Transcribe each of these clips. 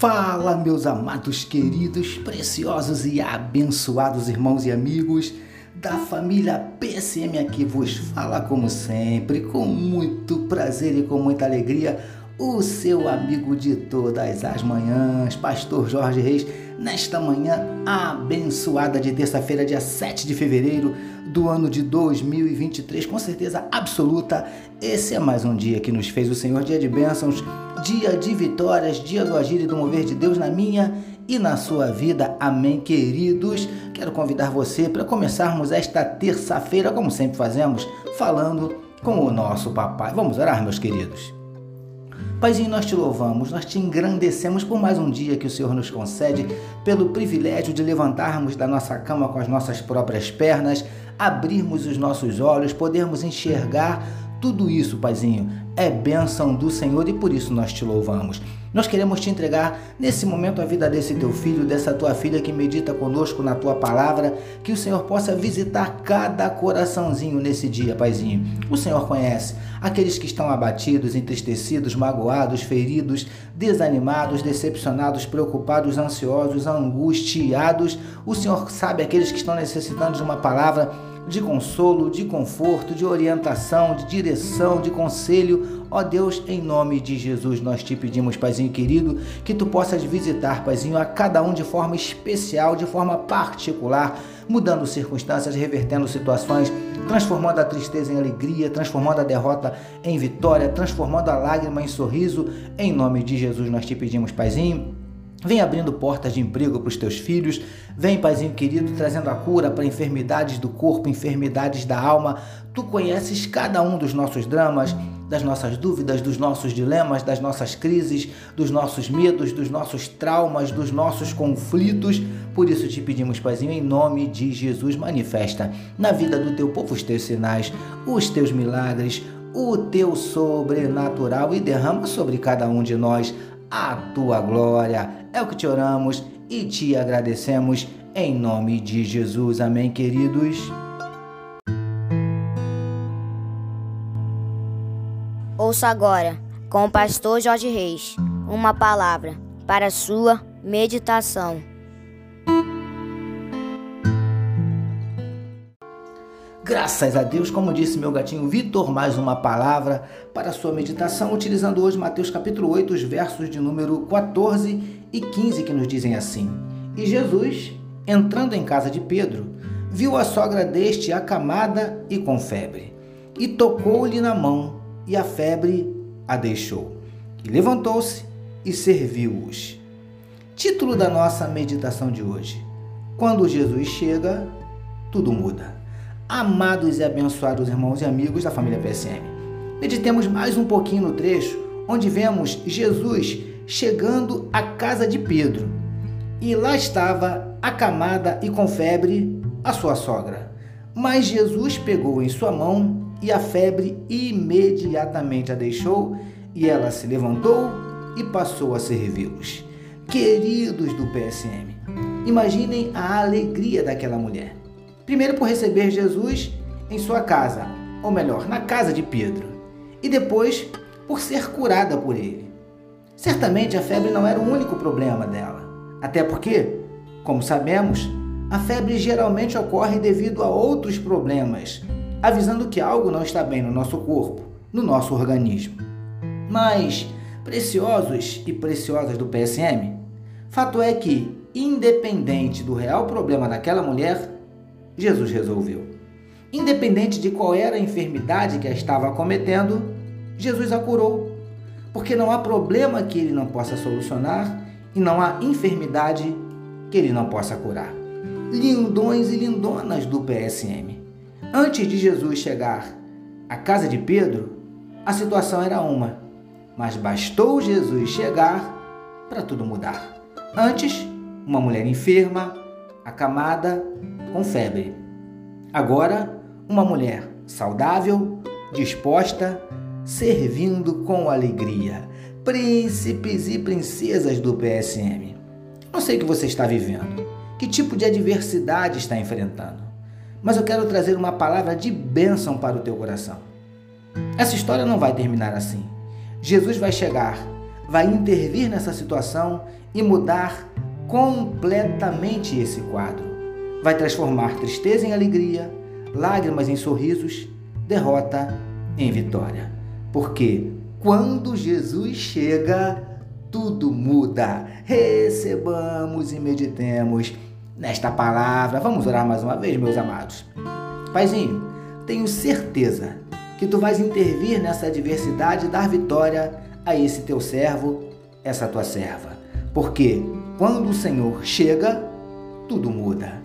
Fala, meus amados, queridos, preciosos e abençoados irmãos e amigos da família PCM aqui vos fala como sempre, com muito prazer e com muita alegria, o seu amigo de todas as manhãs, Pastor Jorge Reis, nesta manhã abençoada de terça-feira, dia 7 de fevereiro do ano de 2023, com certeza absoluta, esse é mais um dia que nos fez o Senhor, dia de bênçãos, dia de vitórias, dia do agir e do mover de Deus na minha e na sua vida. Amém, queridos. Quero convidar você para começarmos esta terça-feira, como sempre fazemos, falando com o nosso papai. Vamos orar, meus queridos. Paizinho, nós te louvamos, nós te engrandecemos por mais um dia que o Senhor nos concede, pelo privilégio de levantarmos da nossa cama com as nossas próprias pernas, abrirmos os nossos olhos, podermos enxergar tudo isso, Paizinho, é bênção do Senhor e por isso nós te louvamos. Nós queremos te entregar nesse momento a vida desse teu filho, dessa tua filha que medita conosco na tua palavra, que o Senhor possa visitar cada coraçãozinho nesse dia, Paizinho. O Senhor conhece aqueles que estão abatidos, entristecidos, magoados, feridos, desanimados, decepcionados, preocupados, ansiosos, angustiados. O Senhor sabe aqueles que estão necessitando de uma palavra de consolo, de conforto, de orientação, de direção, de conselho. Ó Deus, em nome de Jesus, nós te pedimos, Paizinho querido, que tu possas visitar, Paizinho, a cada um de forma especial, de forma particular, mudando circunstâncias, revertendo situações, transformando a tristeza em alegria, transformando a derrota em vitória, transformando a lágrima em sorriso. Em nome de Jesus, nós te pedimos, Paizinho Vem abrindo portas de emprego para os teus filhos. Vem, Paizinho querido, trazendo a cura para enfermidades do corpo, enfermidades da alma. Tu conheces cada um dos nossos dramas, das nossas dúvidas, dos nossos dilemas, das nossas crises, dos nossos medos, dos nossos traumas, dos nossos conflitos. Por isso te pedimos, Paizinho, em nome de Jesus, manifesta na vida do teu povo os teus sinais, os teus milagres, o teu sobrenatural e derrama sobre cada um de nós a tua glória. É o que te oramos e te agradecemos em nome de Jesus. Amém, queridos. Ouça agora, com o pastor Jorge Reis, uma palavra para sua meditação. Graças a Deus, como disse meu gatinho Vitor, mais uma palavra para sua meditação, utilizando hoje Mateus capítulo 8, os versos de número 14 e 15, que nos dizem assim: E Jesus, entrando em casa de Pedro, viu a sogra deste acamada e com febre, e tocou-lhe na mão, e a febre a deixou. E levantou-se e serviu-os. Título da nossa meditação de hoje: Quando Jesus chega, tudo muda amados e abençoados irmãos e amigos da família PSM. Meditemos mais um pouquinho no trecho onde vemos Jesus chegando à casa de Pedro. E lá estava, acamada e com febre, a sua sogra. Mas Jesus pegou em sua mão e a febre imediatamente a deixou, e ela se levantou e passou a servi-los. Queridos do PSM, imaginem a alegria daquela mulher. Primeiro por receber Jesus em sua casa, ou melhor, na casa de Pedro, e depois por ser curada por ele. Certamente a febre não era o único problema dela, até porque, como sabemos, a febre geralmente ocorre devido a outros problemas, avisando que algo não está bem no nosso corpo, no nosso organismo. Mas, preciosos e preciosas do PSM, fato é que, independente do real problema daquela mulher, Jesus resolveu. Independente de qual era a enfermidade que a estava acometendo, Jesus a curou. Porque não há problema que ele não possa solucionar e não há enfermidade que ele não possa curar. Lindões e lindonas do PSM. Antes de Jesus chegar à casa de Pedro, a situação era uma, mas bastou Jesus chegar para tudo mudar. Antes, uma mulher enferma, acamada, com febre. Agora, uma mulher saudável, disposta, servindo com alegria. Príncipes e princesas do PSM. Não sei o que você está vivendo, que tipo de adversidade está enfrentando, mas eu quero trazer uma palavra de bênção para o teu coração. Essa história não vai terminar assim. Jesus vai chegar, vai intervir nessa situação e mudar completamente esse quadro. Vai transformar tristeza em alegria, lágrimas em sorrisos, derrota em vitória. Porque quando Jesus chega, tudo muda. Recebamos e meditemos nesta palavra. Vamos orar mais uma vez, meus amados. Paizinho, tenho certeza que tu vais intervir nessa adversidade e dar vitória a esse teu servo, essa tua serva. Porque quando o Senhor chega, tudo muda.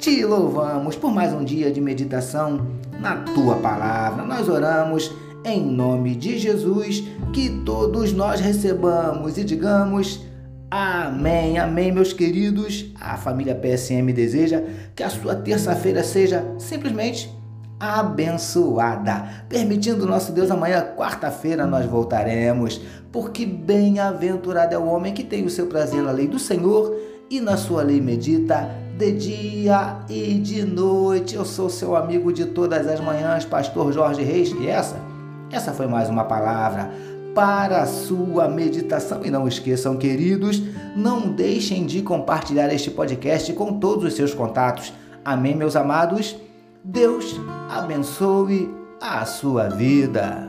Te louvamos por mais um dia de meditação na tua palavra. Nós oramos em nome de Jesus, que todos nós recebamos e digamos amém, amém, meus queridos. A família PSM deseja que a sua terça-feira seja simplesmente abençoada. Permitindo nosso Deus, amanhã, quarta-feira, nós voltaremos, porque bem-aventurado é o homem que tem o seu prazer na lei do Senhor e na sua lei medita de dia e de noite. Eu sou seu amigo de todas as manhãs, pastor Jorge Reis, e essa, essa foi mais uma palavra para a sua meditação. E não esqueçam, queridos, não deixem de compartilhar este podcast com todos os seus contatos. Amém, meus amados? Deus abençoe a sua vida.